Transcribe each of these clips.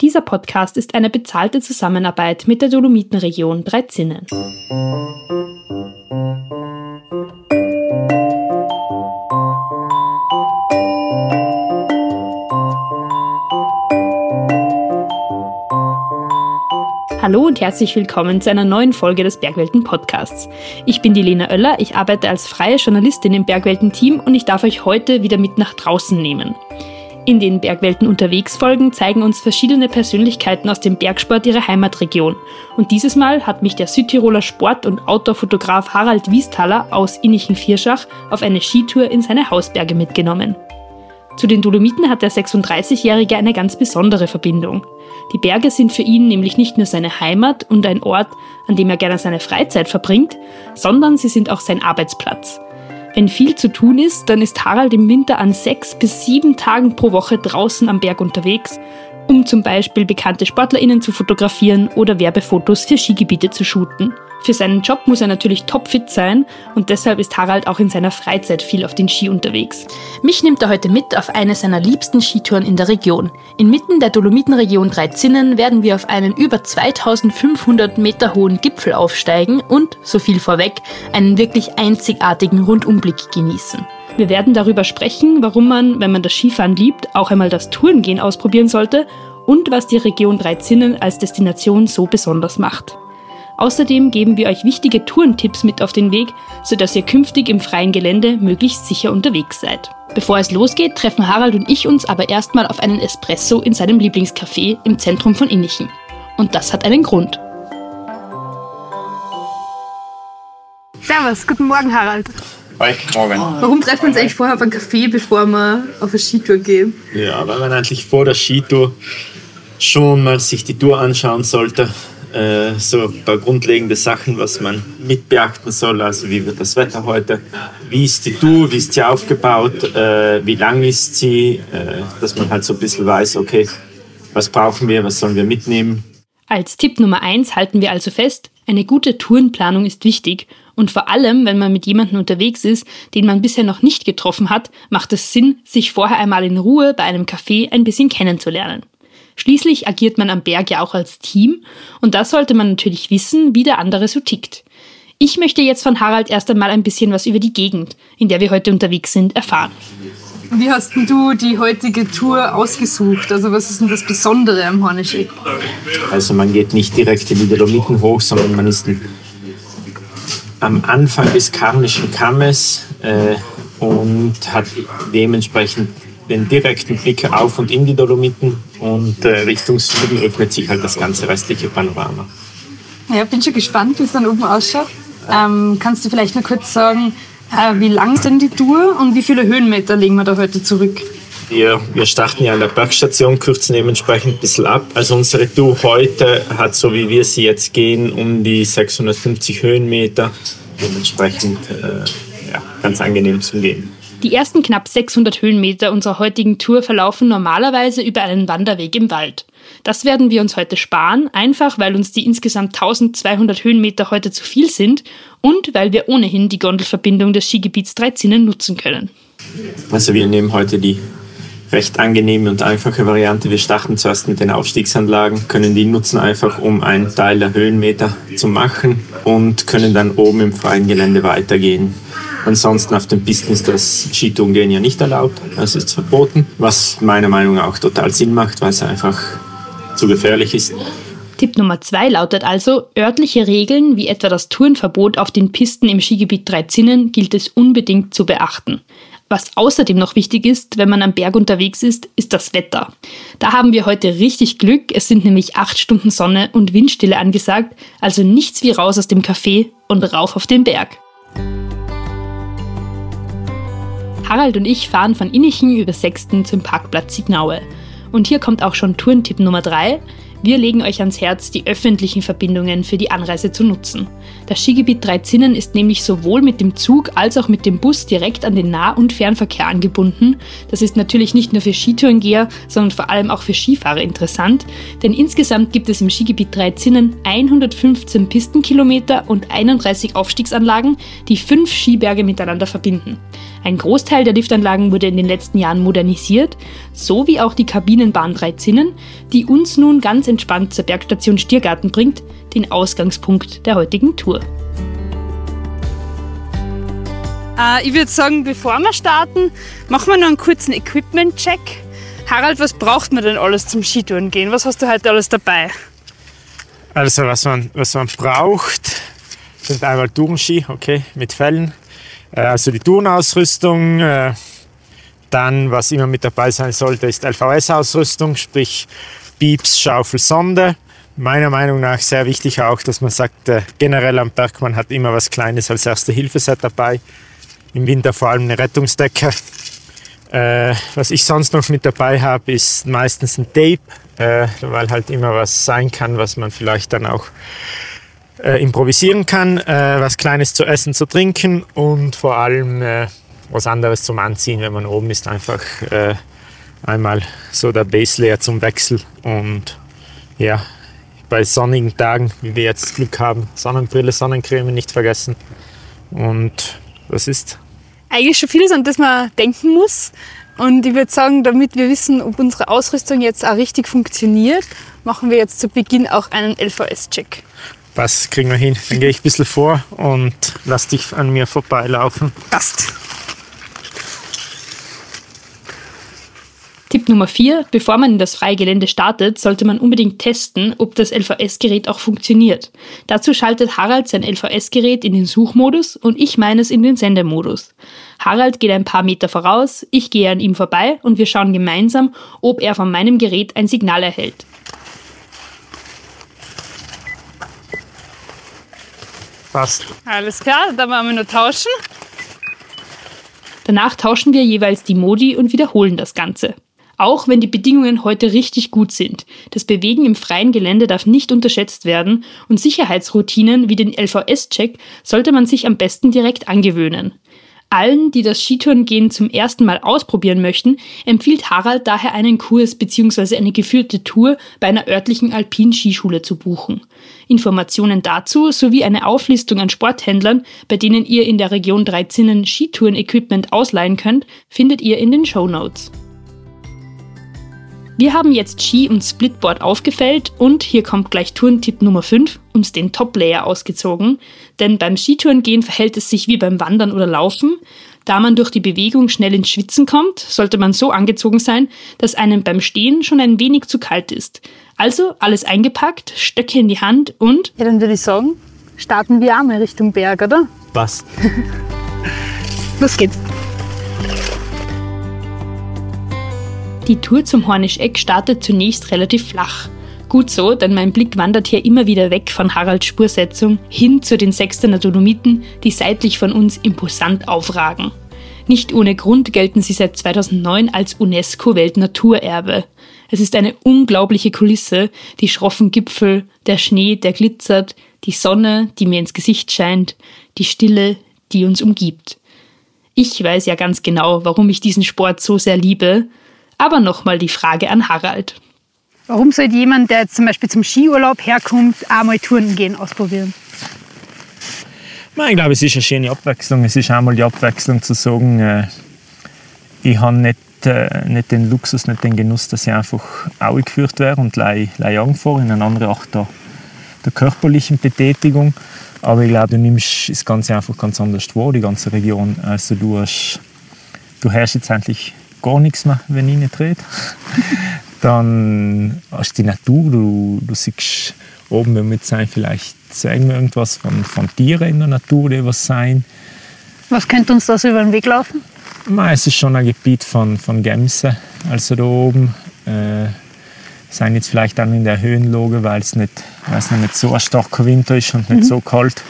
Dieser Podcast ist eine bezahlte Zusammenarbeit mit der Dolomitenregion Dreizinnen. Hallo und herzlich willkommen zu einer neuen Folge des Bergwelten Podcasts. Ich bin die Lena Oeller, ich arbeite als freie Journalistin im Bergwelten Team und ich darf euch heute wieder mit nach draußen nehmen. In den Bergwelten unterwegs Folgen zeigen uns verschiedene Persönlichkeiten aus dem Bergsport ihre Heimatregion. Und dieses Mal hat mich der Südtiroler Sport- und Outdoor-Fotograf Harald Wiesthaler aus Innichen-Vierschach auf eine Skitour in seine Hausberge mitgenommen. Zu den Dolomiten hat der 36-Jährige eine ganz besondere Verbindung. Die Berge sind für ihn nämlich nicht nur seine Heimat und ein Ort, an dem er gerne seine Freizeit verbringt, sondern sie sind auch sein Arbeitsplatz. Wenn viel zu tun ist, dann ist Harald im Winter an sechs bis sieben Tagen pro Woche draußen am Berg unterwegs, um zum Beispiel bekannte SportlerInnen zu fotografieren oder Werbefotos für Skigebiete zu shooten. Für seinen Job muss er natürlich topfit sein und deshalb ist Harald auch in seiner Freizeit viel auf den Ski unterwegs. Mich nimmt er heute mit auf eine seiner liebsten Skitouren in der Region. Inmitten der Dolomitenregion Dreizinnen werden wir auf einen über 2500 Meter hohen Gipfel aufsteigen und, so viel vorweg, einen wirklich einzigartigen Rundumblick genießen. Wir werden darüber sprechen, warum man, wenn man das Skifahren liebt, auch einmal das Tourengehen ausprobieren sollte und was die Region Dreizinnen als Destination so besonders macht. Außerdem geben wir euch wichtige Tourentipps mit auf den Weg, sodass ihr künftig im freien Gelände möglichst sicher unterwegs seid. Bevor es losgeht, treffen Harald und ich uns aber erstmal auf einen Espresso in seinem Lieblingscafé im Zentrum von Innichen. Und das hat einen Grund. Servus, guten Morgen Harald. Hi, morgen. Warum treffen wir uns eigentlich vorher auf einen Café, bevor wir auf eine Skitour gehen? Ja, weil man eigentlich vor der Skitour schon mal sich die Tour anschauen sollte äh, so ein paar grundlegende Sachen, was man mit beachten soll. Also wie wird das Wetter heute? Wie ist die Tour? Wie ist sie aufgebaut? Äh, wie lang ist sie? Äh, dass man halt so ein bisschen weiß, okay, was brauchen wir, was sollen wir mitnehmen? Als Tipp Nummer eins halten wir also fest, eine gute Tourenplanung ist wichtig und vor allem, wenn man mit jemandem unterwegs ist, den man bisher noch nicht getroffen hat, macht es Sinn, sich vorher einmal in Ruhe bei einem Café ein bisschen kennenzulernen. Schließlich agiert man am Berg ja auch als Team und da sollte man natürlich wissen, wie der andere so tickt. Ich möchte jetzt von Harald erst einmal ein bisschen was über die Gegend, in der wir heute unterwegs sind, erfahren. Wie hast du die heutige Tour ausgesucht? Also was ist denn das Besondere am Hornischeck? Also man geht nicht direkt in die Dolomiten hoch, sondern man ist am Anfang des Karnischen Kammes äh, und hat dementsprechend den direkten Blick auf und in die Dolomiten und äh, Richtung Süden öffnet sich halt das ganze restliche Panorama. Ja, bin schon gespannt, wie es dann oben ausschaut. Ähm, kannst du vielleicht nur kurz sagen, äh, wie lang ist denn die Tour und wie viele Höhenmeter legen wir da heute zurück? Wir, wir starten ja an der Bergstation, kürzen dementsprechend ein bisschen ab. Also unsere Tour heute hat, so wie wir sie jetzt gehen, um die 650 Höhenmeter. Dementsprechend äh, ja, ganz angenehm zum Gehen. Die ersten knapp 600 Höhenmeter unserer heutigen Tour verlaufen normalerweise über einen Wanderweg im Wald. Das werden wir uns heute sparen, einfach weil uns die insgesamt 1200 Höhenmeter heute zu viel sind und weil wir ohnehin die Gondelverbindung des Skigebiets Dreizinnen nutzen können. Also wir nehmen heute die recht angenehme und einfache Variante. Wir starten zuerst mit den Aufstiegsanlagen, können die nutzen einfach, um einen Teil der Höhenmeter zu machen und können dann oben im freien Gelände weitergehen. Ansonsten auf den Pisten ist das Skitourengehen ja nicht erlaubt, es ist verboten, was meiner Meinung nach auch total Sinn macht, weil es einfach zu gefährlich ist. Tipp Nummer zwei lautet also, örtliche Regeln wie etwa das Tourenverbot auf den Pisten im Skigebiet Dreizinnen gilt es unbedingt zu beachten. Was außerdem noch wichtig ist, wenn man am Berg unterwegs ist, ist das Wetter. Da haben wir heute richtig Glück. Es sind nämlich acht Stunden Sonne und Windstille angesagt, also nichts wie raus aus dem Café und rauf auf den Berg. Harald und ich fahren von Innichen über Sechsten zum Parkplatz Signaue. Und hier kommt auch schon Tourentipp Nummer 3. Wir legen euch ans Herz, die öffentlichen Verbindungen für die Anreise zu nutzen. Das Skigebiet Dreizinnen ist nämlich sowohl mit dem Zug als auch mit dem Bus direkt an den Nah- und Fernverkehr angebunden. Das ist natürlich nicht nur für Skitourengeher, sondern vor allem auch für Skifahrer interessant, denn insgesamt gibt es im Skigebiet Dreizinnen 115 Pistenkilometer und 31 Aufstiegsanlagen, die fünf Skiberge miteinander verbinden. Ein Großteil der Liftanlagen wurde in den letzten Jahren modernisiert, so wie auch die Kabinenbahn Dreizinnen, die uns nun ganz entspannt zur Bergstation Stiergarten bringt, den Ausgangspunkt der heutigen Tour. Äh, ich würde sagen, bevor wir starten, machen wir noch einen kurzen Equipment-Check. Harald, was braucht man denn alles zum Skitouren gehen? Was hast du heute alles dabei? Also was man, was man braucht, sind einmal Tourenski, okay, mit Fellen. Äh, also die Turnausrüstung. Äh, dann, was immer mit dabei sein sollte, ist LVS-Ausrüstung, sprich Pieps, Schaufel, Sonde. Meiner Meinung nach sehr wichtig auch, dass man sagt, generell am Berg, man hat immer was Kleines als erste Hilfeset dabei. Im Winter vor allem eine Rettungsdecke. Äh, was ich sonst noch mit dabei habe, ist meistens ein Tape, äh, weil halt immer was sein kann, was man vielleicht dann auch äh, improvisieren kann, äh, was Kleines zu essen, zu trinken und vor allem äh, was anderes zum Anziehen, wenn man oben ist, einfach äh, einmal so der Base Layer zum Wechsel und ja, bei sonnigen Tagen, wie wir jetzt Glück haben, Sonnenbrille, Sonnencreme nicht vergessen und was ist? Eigentlich schon vieles, an das man denken muss. Und ich würde sagen, damit wir wissen, ob unsere Ausrüstung jetzt auch richtig funktioniert, machen wir jetzt zu Beginn auch einen LVS-Check. Was kriegen wir hin? Dann gehe ich ein bisschen vor und lass dich an mir vorbeilaufen. Passt. Tipp Nummer 4. Bevor man in das freie Gelände startet, sollte man unbedingt testen, ob das LVS-Gerät auch funktioniert. Dazu schaltet Harald sein LVS-Gerät in den Suchmodus und ich meines in den Sendemodus. Harald geht ein paar Meter voraus, ich gehe an ihm vorbei und wir schauen gemeinsam, ob er von meinem Gerät ein Signal erhält. Passt. Alles klar, dann wollen wir nur tauschen. Danach tauschen wir jeweils die Modi und wiederholen das Ganze. Auch wenn die Bedingungen heute richtig gut sind. Das Bewegen im freien Gelände darf nicht unterschätzt werden und Sicherheitsroutinen wie den LVS-Check sollte man sich am besten direkt angewöhnen. Allen, die das Skitourengehen zum ersten Mal ausprobieren möchten, empfiehlt Harald daher einen Kurs bzw. eine geführte Tour bei einer örtlichen Alpin-Skischule zu buchen. Informationen dazu sowie eine Auflistung an Sporthändlern, bei denen ihr in der Region Dreizinnen Skitouren-Equipment ausleihen könnt, findet ihr in den Show Notes. Wir haben jetzt Ski und Splitboard aufgefällt und hier kommt gleich Tourentipp Nummer 5, uns den Top-Layer ausgezogen. Denn beim Skitourengehen verhält es sich wie beim Wandern oder Laufen. Da man durch die Bewegung schnell ins Schwitzen kommt, sollte man so angezogen sein, dass einem beim Stehen schon ein wenig zu kalt ist. Also alles eingepackt, Stöcke in die Hand und... Ja, dann würde ich sagen, starten wir auch mal Richtung Berg, oder? Passt. Los geht's. Die Tour zum Hornischeck startet zunächst relativ flach. Gut so, denn mein Blick wandert hier immer wieder weg von Haralds Spursetzung hin zu den Sechstener Dolomiten, die seitlich von uns imposant aufragen. Nicht ohne Grund gelten sie seit 2009 als UNESCO-Weltnaturerbe. Es ist eine unglaubliche Kulisse, die schroffen Gipfel, der Schnee, der glitzert, die Sonne, die mir ins Gesicht scheint, die Stille, die uns umgibt. Ich weiß ja ganz genau, warum ich diesen Sport so sehr liebe, aber nochmal die Frage an Harald. Warum sollte jemand, der zum Beispiel zum Skiurlaub herkommt, einmal Touren gehen ausprobieren? Ich glaube, es ist eine schöne Abwechslung. Es ist einmal die Abwechslung zu sagen, äh, ich habe nicht, äh, nicht den Luxus, nicht den Genuss, dass ich einfach geführt werde und gleich, gleich anfahre in eine andere Art der, der körperlichen Betätigung. Aber ich glaube, du nimmst das Ganze einfach ganz anders wahr, die ganze Region. Also du, hast, du hörst jetzt endlich gar nichts mehr, wenn ich nicht rede. Dann hast du die Natur, du, du siehst oben, wenn wir sein, vielleicht zeigen wir irgendwas von, von Tieren in der Natur, die was sein. Was könnte uns das über den Weg laufen? Es ist schon ein Gebiet von, von Gemse, also da oben. Äh, sind jetzt vielleicht auch in der Höhenlage, weil es nicht, nicht so ein starker Winter ist und nicht mhm. so kalt.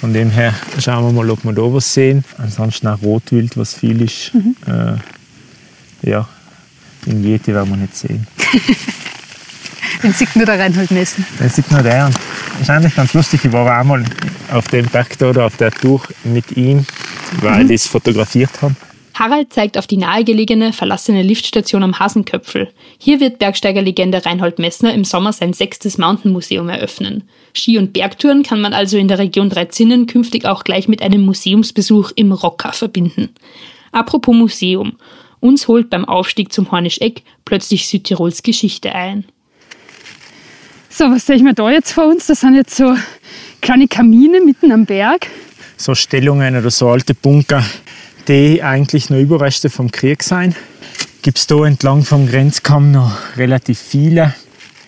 Von dem her schauen wir mal, ob wir da was sehen. Ansonsten auch Rotwild, was viel ist. Mhm. Äh, ja, den Yeti werden wir nicht sehen. den sieht nur der Reinhold Messen. Den sieht nur der. Und das ist eigentlich ganz lustig. Ich war auch mal auf dem Berg da oder auf der Tour mit ihm, weil mhm. ich es fotografiert habe. Harald zeigt auf die nahegelegene, verlassene Liftstation am Hasenköpfel. Hier wird Bergsteigerlegende Reinhold Messner im Sommer sein sechstes Mountain-Museum eröffnen. Ski- und Bergtouren kann man also in der Region Dreizinnen künftig auch gleich mit einem Museumsbesuch im Rocker verbinden. Apropos Museum. Uns holt beim Aufstieg zum Hornischeck plötzlich Südtirols Geschichte ein. So, was sehe ich mir da jetzt vor uns? Das sind jetzt so kleine Kamine mitten am Berg. So Stellungen oder so alte Bunker, die eigentlich nur Überreste vom Krieg sein. Gibt es da entlang vom Grenzkamm noch relativ viele.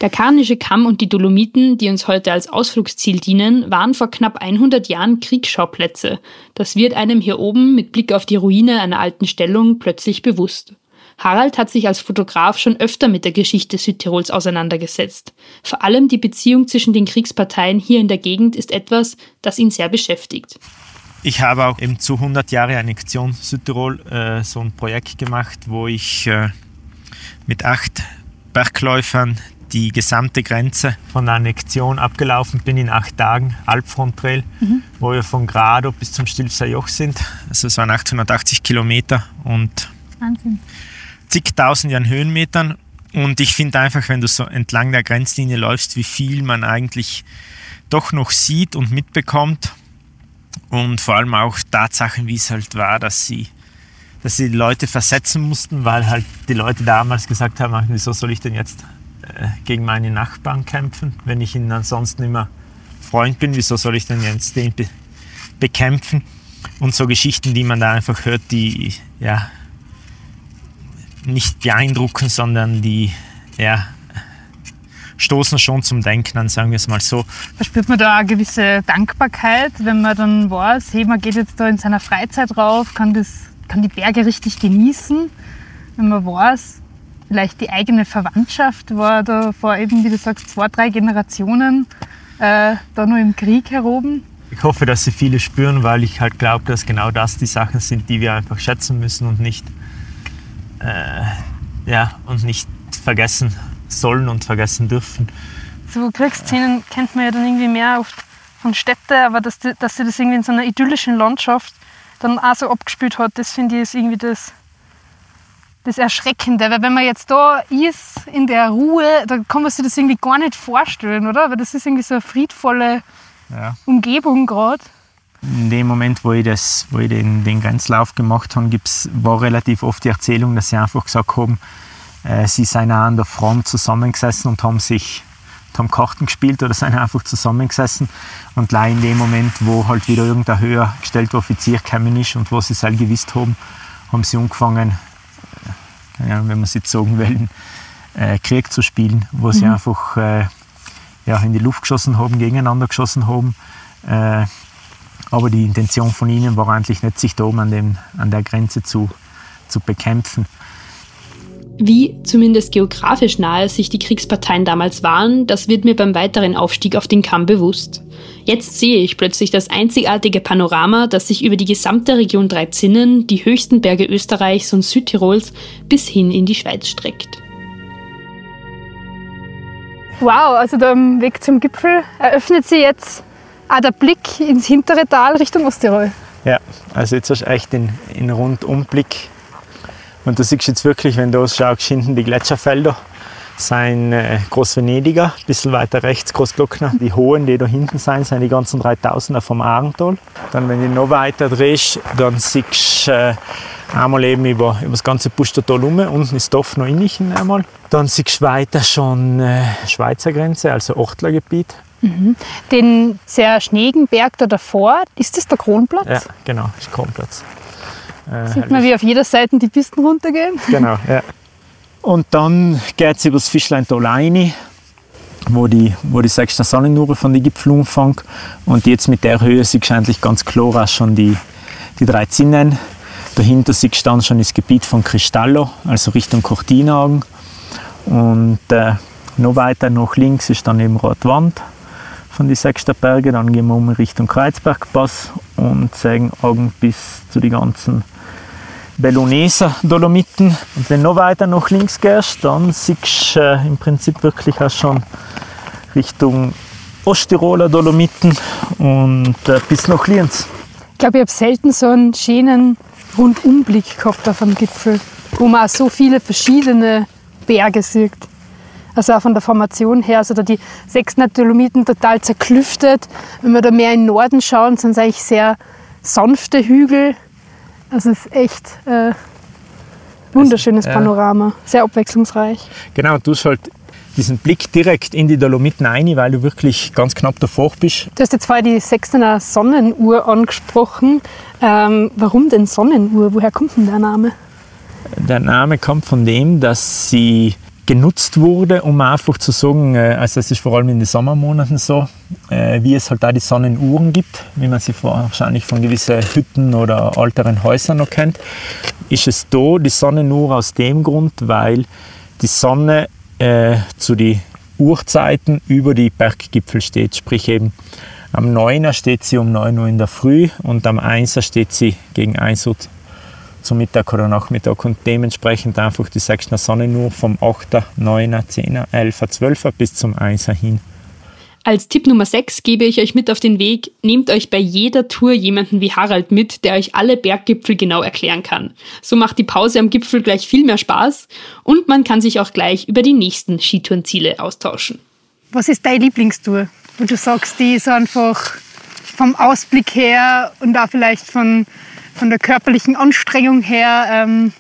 Der Karnische Kamm und die Dolomiten, die uns heute als Ausflugsziel dienen, waren vor knapp 100 Jahren Kriegsschauplätze. Das wird einem hier oben mit Blick auf die Ruine einer alten Stellung plötzlich bewusst. Harald hat sich als Fotograf schon öfter mit der Geschichte Südtirols auseinandergesetzt. Vor allem die Beziehung zwischen den Kriegsparteien hier in der Gegend ist etwas, das ihn sehr beschäftigt. Ich habe auch eben zu 100 Jahre Annexion Südtirol äh, so ein Projekt gemacht, wo ich äh, mit acht Bergläufern die gesamte Grenze von der Annexion abgelaufen bin in acht Tagen, Alpfrontrail, mhm. wo wir von Grado bis zum Stilfser Joch sind. Also es waren 880 Kilometer und Wahnsinn. zigtausend an Höhenmetern. Und ich finde einfach, wenn du so entlang der Grenzlinie läufst, wie viel man eigentlich doch noch sieht und mitbekommt. Und vor allem auch Tatsachen, wie es halt war, dass sie, dass sie die Leute versetzen mussten, weil halt die Leute damals gesagt haben, wieso soll ich denn jetzt gegen meine Nachbarn kämpfen, wenn ich ihnen ansonsten immer Freund bin. Wieso soll ich denn jetzt den be bekämpfen? Und so Geschichten, die man da einfach hört, die ja nicht beeindrucken, sondern die ja, stoßen schon zum Denken an, sagen wir es mal so. Da spürt man da eine gewisse Dankbarkeit, wenn man dann weiß, hey, man geht jetzt da in seiner Freizeit rauf, kann, das, kann die Berge richtig genießen. Wenn man weiß, vielleicht die eigene Verwandtschaft war da vor eben, wie du sagst, zwei, drei Generationen äh, da nur im Krieg heroben. Ich hoffe, dass sie viele spüren, weil ich halt glaube, dass genau das die Sachen sind, die wir einfach schätzen müssen und nicht, äh, ja, und nicht vergessen sollen und vergessen dürfen. So Kriegsszenen kennt man ja dann irgendwie mehr oft von Städten, aber dass, die, dass sie das irgendwie in so einer idyllischen Landschaft dann auch so abgespielt hat, das finde ich ist irgendwie das, das Erschreckende. Weil wenn man jetzt da ist, in der Ruhe, da kann man sich das irgendwie gar nicht vorstellen, oder? Weil das ist irgendwie so eine friedvolle ja. Umgebung gerade. In dem Moment, wo ich, das, wo ich den, den Grenzlauf gemacht habe, gibt's, war relativ oft die Erzählung, dass sie einfach gesagt haben, äh, sie seien auch an der Front zusammengesessen und haben sich haben Karten gespielt oder sind einfach zusammengesessen. Und gleich in dem Moment, wo halt wieder irgendein höher gestellter Offizier gekommen ist und wo sie es halt gewusst haben, haben sie angefangen, ja, wenn man sie sagen will, äh, Krieg zu spielen, wo mhm. sie einfach äh, ja, in die Luft geschossen haben, gegeneinander geschossen haben. Äh, aber die Intention von ihnen war eigentlich nicht, sich da oben an, dem, an der Grenze zu, zu bekämpfen. Wie zumindest geografisch nahe sich die Kriegsparteien damals waren, das wird mir beim weiteren Aufstieg auf den Kamm bewusst. Jetzt sehe ich plötzlich das einzigartige Panorama, das sich über die gesamte Region Dreizinnen, die höchsten Berge Österreichs und Südtirols bis hin in die Schweiz streckt. Wow, also da am Weg zum Gipfel eröffnet sich jetzt auch der Blick ins hintere Tal Richtung Osttirol. Ja, also jetzt hast du echt den, den Rundumblick und du siehst jetzt wirklich, wenn du ausschaust, hinten die Gletscherfelder. Sein äh, Großvenediger, ein bisschen weiter rechts Großglockner. Die hohen, die da hinten sind, sind die ganzen 3000er vom Arental. Dann, wenn du noch weiter drehst, dann siehst du äh, einmal eben über, über das ganze Pustertal rum. Unten ist Dorf noch innichen einmal. Dann siehst du weiter schon äh, Schweizer Grenze, also Ortlergebiet. Mhm. Den sehr schneeigen Berg da davor, ist das der Kronplatz? Ja, genau, ist Kronplatz. Äh, Sieht man, wie auf jeder Seite die Pisten runtergehen. Genau, ja. Und dann geht es über das Fischleintal rein, wo die, wo die sechste Sonnennure von den Gipfeln umfängt. Und jetzt mit der Höhe siehst du eigentlich ganz klar auch schon die, die drei Zinnen. Dahinter siehst du dann schon das Gebiet von Cristallo, also Richtung Cortinagen. Und äh, noch weiter nach links ist dann eben Rotwand von den sechsten Bergen. Dann gehen wir um Richtung Kreuzbergpass und zeigen Augen bis zu den ganzen Belloneser Dolomiten. Und wenn du noch weiter nach links gehst, dann siehst du äh, im Prinzip wirklich auch schon Richtung Osttiroler Dolomiten und äh, bis nach Lienz. Ich glaube, ich habe selten so einen schönen Rundumblick gehabt auf dem Gipfel, wo man auch so viele verschiedene Berge sieht. Also auch von der Formation her, also da die sechs Dolomiten total zerklüftet. Wenn wir da mehr in den Norden schauen, sind es eigentlich sehr sanfte Hügel es ist echt äh, wunderschönes Also, ja. Panorama, sehr abwechslungsreich. Genau, du hast halt diesen Blick direkt in die Dolomiten rein, weil du wirklich ganz knapp davor bist. Du hast jetzt vorher die Sechstener Sonnenuhr angesprochen. Ähm, warum denn Sonnenuhr? Woher kommt denn der Name? Der Name kommt von dem, dass sie genutzt wurde, um einfach zu sagen, äh, also das ist vor allem in den Sommermonaten so, äh, wie es halt da die Sonnenuhren gibt, wie man sie wahrscheinlich von gewissen Hütten oder älteren Häusern noch kennt, ist es da die Sonnenuhr aus dem Grund, weil die Sonne äh, zu den Uhrzeiten über die Berggipfel steht, sprich eben am 9er steht sie um 9 Uhr in der Früh und am 1er steht sie gegen 1 Uhr zum Mittag oder Nachmittag und dementsprechend einfach die 6. Sonnenuhr vom 8., 9., 10., 11., 12. bis zum 1. hin. Als Tipp Nummer 6 gebe ich euch mit auf den Weg, nehmt euch bei jeder Tour jemanden wie Harald mit, der euch alle Berggipfel genau erklären kann. So macht die Pause am Gipfel gleich viel mehr Spaß und man kann sich auch gleich über die nächsten Skitourenziele austauschen. Was ist deine Lieblingstour? Wo du sagst, die ist einfach vom Ausblick her und auch vielleicht von, von der körperlichen Anstrengung her, ähm,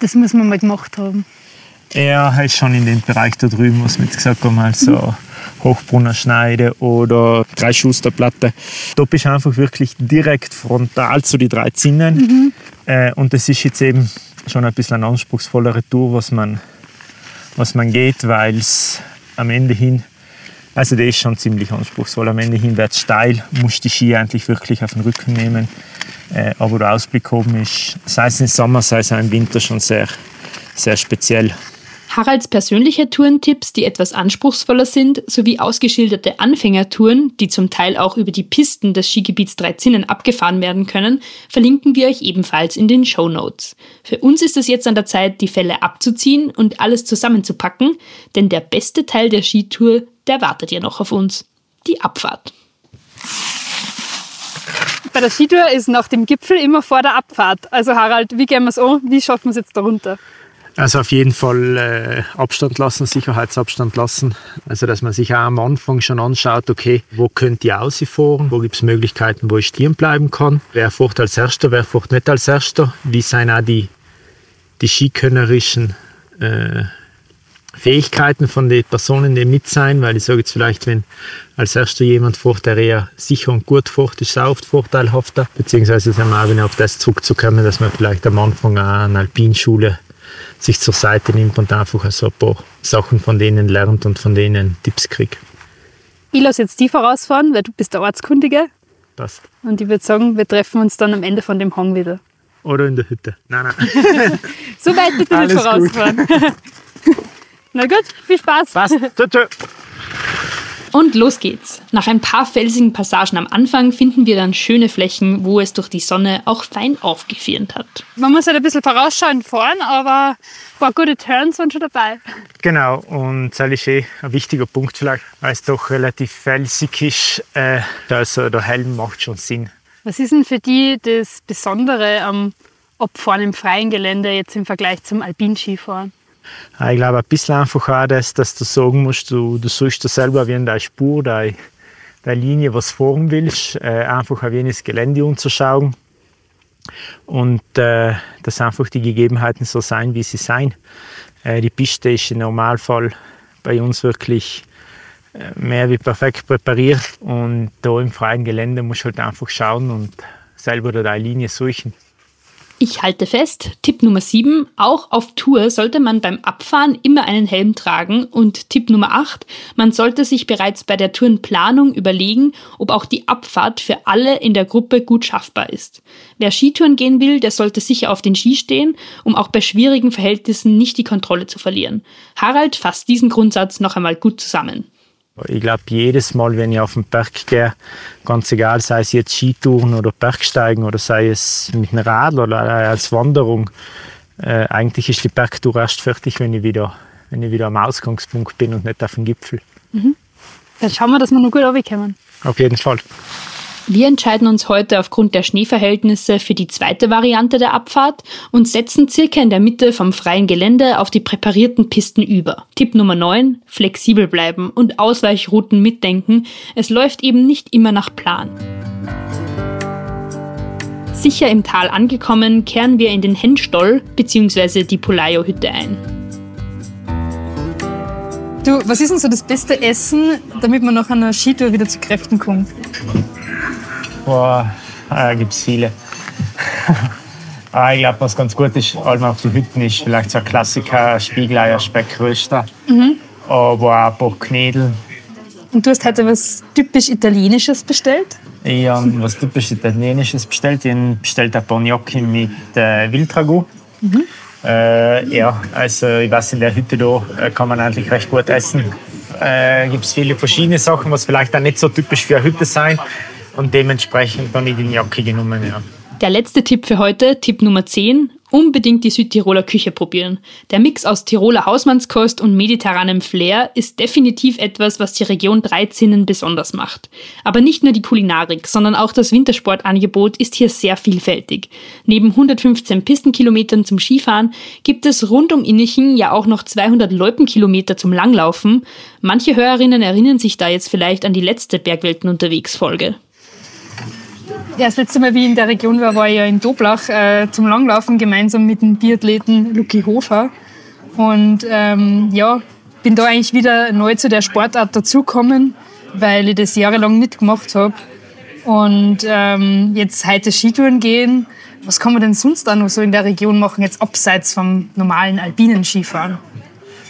das muss man mal gemacht haben. Er halt schon in dem Bereich da drüben, was wir jetzt gesagt haben, also Hochbrunner Schneide oder Dreischusterplatte. Da bist du einfach wirklich direkt frontal zu den drei Zinnen. Äh, und das ist jetzt eben schon ein bisschen eine anspruchsvollere Tour, was man, was man geht, weil es am Ende hin, also der ist schon ziemlich anspruchsvoll. Am Ende hin wird es steil, musst die Ski eigentlich wirklich auf den Rücken nehmen. Äh, aber der Ausblick oben ist, sei es im Sommer, sei es auch im Winter, schon sehr, sehr speziell. Haralds persönliche Tourentipps, die etwas anspruchsvoller sind, sowie ausgeschilderte Anfängertouren, die zum Teil auch über die Pisten des Skigebiets Dreizinnen abgefahren werden können, verlinken wir euch ebenfalls in den Show Notes. Für uns ist es jetzt an der Zeit, die Fälle abzuziehen und alles zusammenzupacken, denn der beste Teil der Skitour, der wartet ja noch auf uns. Die Abfahrt. Bei der Skitour ist nach dem Gipfel immer vor der Abfahrt. Also Harald, wie gehen wir es an? Wie schaffen wir es jetzt da runter? Also auf jeden Fall äh, Abstand lassen, Sicherheitsabstand lassen. Also dass man sich auch am Anfang schon anschaut, okay, wo könnt ihr ausfahren, wo gibt es Möglichkeiten, wo ich stehen bleiben kann. Wer fährt als Erster, wer fährt nicht als Erster. Wie sind auch die, die skikönnerischen äh, Fähigkeiten von den Personen, die mit sein, weil ich sage jetzt vielleicht, wenn als Erster jemand fährt, der eher sicher und gut fährt, ist es auch oft vorteilhafter. Beziehungsweise sind wir auch wieder auf das zurückzukommen, dass man vielleicht am Anfang auch eine Alpinschule sich zur Seite nimmt und einfach so ein paar Sachen von denen lernt und von denen Tipps kriegt. Ich lasse jetzt die vorausfahren, weil du bist der Ortskundige. Passt. Und ich würde sagen, wir treffen uns dann am Ende von dem Hang wieder. Oder in der Hütte. Nein, nein. So weit bitte nicht vorausfahren. Na gut, viel Spaß. Passt. Tschö, tschö. Und los geht's. Nach ein paar felsigen Passagen am Anfang finden wir dann schöne Flächen, wo es durch die Sonne auch fein aufgefirnt hat. Man muss halt ein bisschen vorausschauend fahren, aber ein paar gute Turns sind schon dabei. Genau, und das ist eh ein wichtiger Punkt vielleicht, weil es doch relativ felsig ist. Äh, also der Helm macht schon Sinn. Was ist denn für die das Besondere am Abfahren im freien Gelände jetzt im Vergleich zum Alpinskifahren? Ich glaube, ein bisschen einfach auch das, dass du sagen musst, du, du suchst dir selber wie in deiner Spur, deine, deine Linie, was fahren willst, äh, einfach ein wenig Gelände umzuschauen. Und äh, dass einfach die Gegebenheiten so sein, wie sie sein. Äh, die Piste ist im Normalfall bei uns wirklich äh, mehr wie perfekt präpariert. Und da im freien Gelände musst du halt einfach schauen und selber deine Linie suchen. Ich halte fest, Tipp Nummer 7, auch auf Tour sollte man beim Abfahren immer einen Helm tragen und Tipp Nummer 8, man sollte sich bereits bei der Tourenplanung überlegen, ob auch die Abfahrt für alle in der Gruppe gut schaffbar ist. Wer Skitouren gehen will, der sollte sicher auf den Ski stehen, um auch bei schwierigen Verhältnissen nicht die Kontrolle zu verlieren. Harald fasst diesen Grundsatz noch einmal gut zusammen. Ich glaube, jedes Mal, wenn ich auf den Berg gehe, ganz egal, sei es jetzt Skitouren oder Bergsteigen oder sei es mit einem Radl oder als Wanderung, äh, eigentlich ist die Bergtour erst fertig, wenn ich, wieder, wenn ich wieder am Ausgangspunkt bin und nicht auf dem Gipfel. Dann schauen wir, dass wir noch gut runterkommen. Auf jeden Fall. Wir entscheiden uns heute aufgrund der Schneeverhältnisse für die zweite Variante der Abfahrt und setzen circa in der Mitte vom freien Gelände auf die präparierten Pisten über. Tipp Nummer 9, flexibel bleiben und Ausweichrouten mitdenken. Es läuft eben nicht immer nach Plan. Sicher im Tal angekommen, kehren wir in den Hennstoll bzw. die Polayo-Hütte ein. Du, was ist denn so das beste Essen, damit man nach einer Skitour wieder zu Kräften kommt? Boah, da gibt es viele. ah, ich glaube, was ganz gut ist, allem auf die Hütten ist vielleicht so ein Klassiker, Spiegeleier, Speckröster. Mhm. Aber auch ein paar Knädel. Und du hast heute was typisch Italienisches bestellt? Ich habe was typisch Italienisches bestellt. Ich habe bestellt ein paar Gnocchi mit äh, Wildragout. Mhm. Äh, ja, also ich weiß, in der Hütte da äh, kann man eigentlich recht gut essen. Äh, gibt es viele verschiedene Sachen, was vielleicht auch nicht so typisch für eine Hütte sein. Und dementsprechend habe ich die Gnocchi genommen. Ja. Der letzte Tipp für heute, Tipp Nummer 10, unbedingt die Südtiroler Küche probieren. Der Mix aus Tiroler Hausmannskost und mediterranem Flair ist definitiv etwas, was die Region Dreizinnen besonders macht. Aber nicht nur die Kulinarik, sondern auch das Wintersportangebot ist hier sehr vielfältig. Neben 115 Pistenkilometern zum Skifahren gibt es rund um Innichen ja auch noch 200 Loipenkilometer zum Langlaufen. Manche Hörerinnen erinnern sich da jetzt vielleicht an die letzte Bergwelten unterwegs Folge. Ja, das letzte Mal, wie ich in der Region war, war ich ja in Doblach äh, zum Langlaufen gemeinsam mit dem Biathleten Luki Hofer. Und ähm, ja, bin da eigentlich wieder neu zu der Sportart dazugekommen, weil ich das jahrelang nicht gemacht habe. Und ähm, jetzt heute Skitouren gehen. Was kann man denn sonst da noch so in der Region machen, jetzt abseits vom normalen alpinen Skifahren?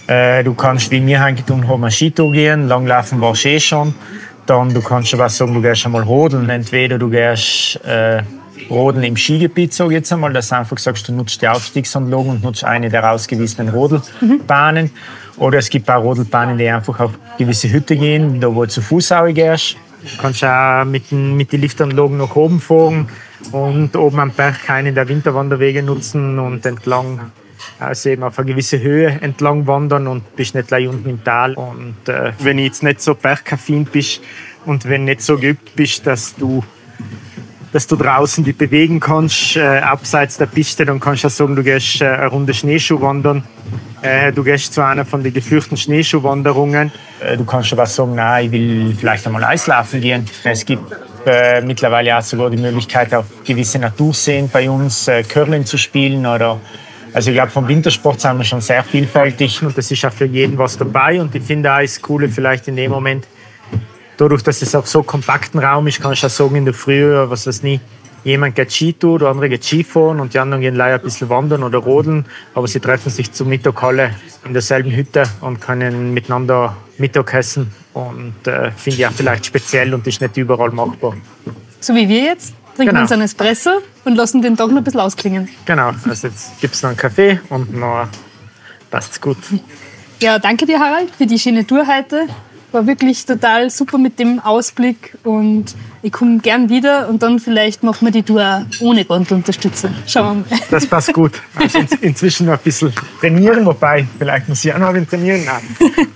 Äh, du kannst, wie wir heute tun, haben, Skitour gehen. Langlaufen war eh schon. Dann du kannst was sagen, du gehst einmal rodeln. Entweder du gehst äh, rodeln im Skigebiet, ich jetzt einmal, dass du einfach sagst, du nutzt die Aufstiegsanlagen und nutzt eine der ausgewiesenen Rodelbahnen. Mhm. Oder es gibt auch Rodelbahnen, die einfach auf gewisse Hütte gehen, da wo du zu Fuß gehst. Du kannst auch mit, den, mit den Liftanlagen nach oben fahren und oben am Berg keine der Winterwanderwege nutzen und entlang also eben auf eine gewisse Höhe entlang wandern und bist nicht gleich unten im Tal. Und äh, wenn du jetzt nicht so bergkaffin bist und wenn nicht so geübt bist, dass du dass du draußen dich bewegen kannst, äh, abseits der Piste, dann kannst du auch sagen, du gehst äh, eine Runde Schneeschuh wandern. Äh, du gehst zu einer von den gefürchten Schneeschuhwanderungen. Äh, du kannst aber sagen, na, ich will vielleicht einmal Eislaufen gehen. Es gibt äh, mittlerweile auch sogar die Möglichkeit, auf gewisse Naturseen bei uns äh, Curling zu spielen oder also ich glaube, vom Wintersport sind wir schon sehr vielfältig und es ist auch für jeden was dabei. Und ich finde auch das Coole vielleicht in dem Moment, dadurch, dass es auf so kompakten Raum ist, kann ich auch sagen, in der Früh, was weiß nicht, jemand geht Skitour, der andere geht Skifahren und die anderen gehen leider ein bisschen wandern oder rodeln. Aber sie treffen sich zum Mittag alle in derselben Hütte und können miteinander Mittag essen. Und äh, finde ich auch vielleicht speziell und ist nicht überall machbar. So wie wir jetzt? Trinken genau. uns einen Espresso und lassen den Tag noch ein bisschen ausklingen. Genau, also jetzt gibt es noch einen Kaffee und noch passt es gut. Ja, danke dir, Harald, für die schöne Tour heute. War wirklich total super mit dem Ausblick und ich komme gern wieder und dann vielleicht machen wir die Tour ohne Gondelunterstützung. Schauen wir mal. Das passt gut. Also inzwischen noch ein bisschen trainieren, wobei vielleicht muss ich auch noch ein trainieren. Nein.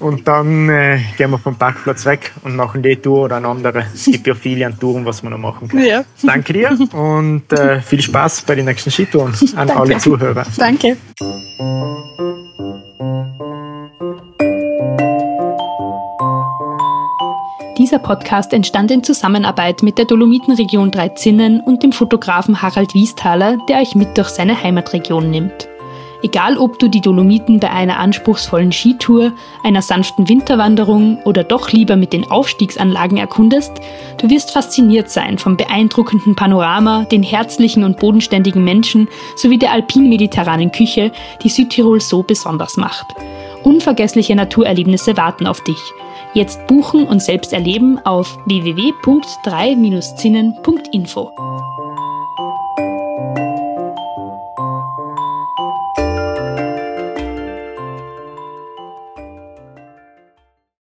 Und dann äh, gehen wir vom Parkplatz weg und machen die Tour oder eine andere. Es gibt ja viele an Touren, was man noch machen kann. Ja. Danke dir und äh, viel Spaß bei den nächsten Skitouren an Danke. alle Zuhörer. Danke. Dieser Podcast entstand in Zusammenarbeit mit der Dolomitenregion Dreizinnen und dem Fotografen Harald Wiesthaler, der euch mit durch seine Heimatregion nimmt. Egal ob du die Dolomiten bei einer anspruchsvollen Skitour, einer sanften Winterwanderung oder doch lieber mit den Aufstiegsanlagen erkundest, du wirst fasziniert sein vom beeindruckenden Panorama, den herzlichen und bodenständigen Menschen sowie der alpin-mediterranen Küche, die Südtirol so besonders macht. Unvergessliche Naturerlebnisse warten auf dich. Jetzt buchen und selbst erleben auf www.3-zinnen.info.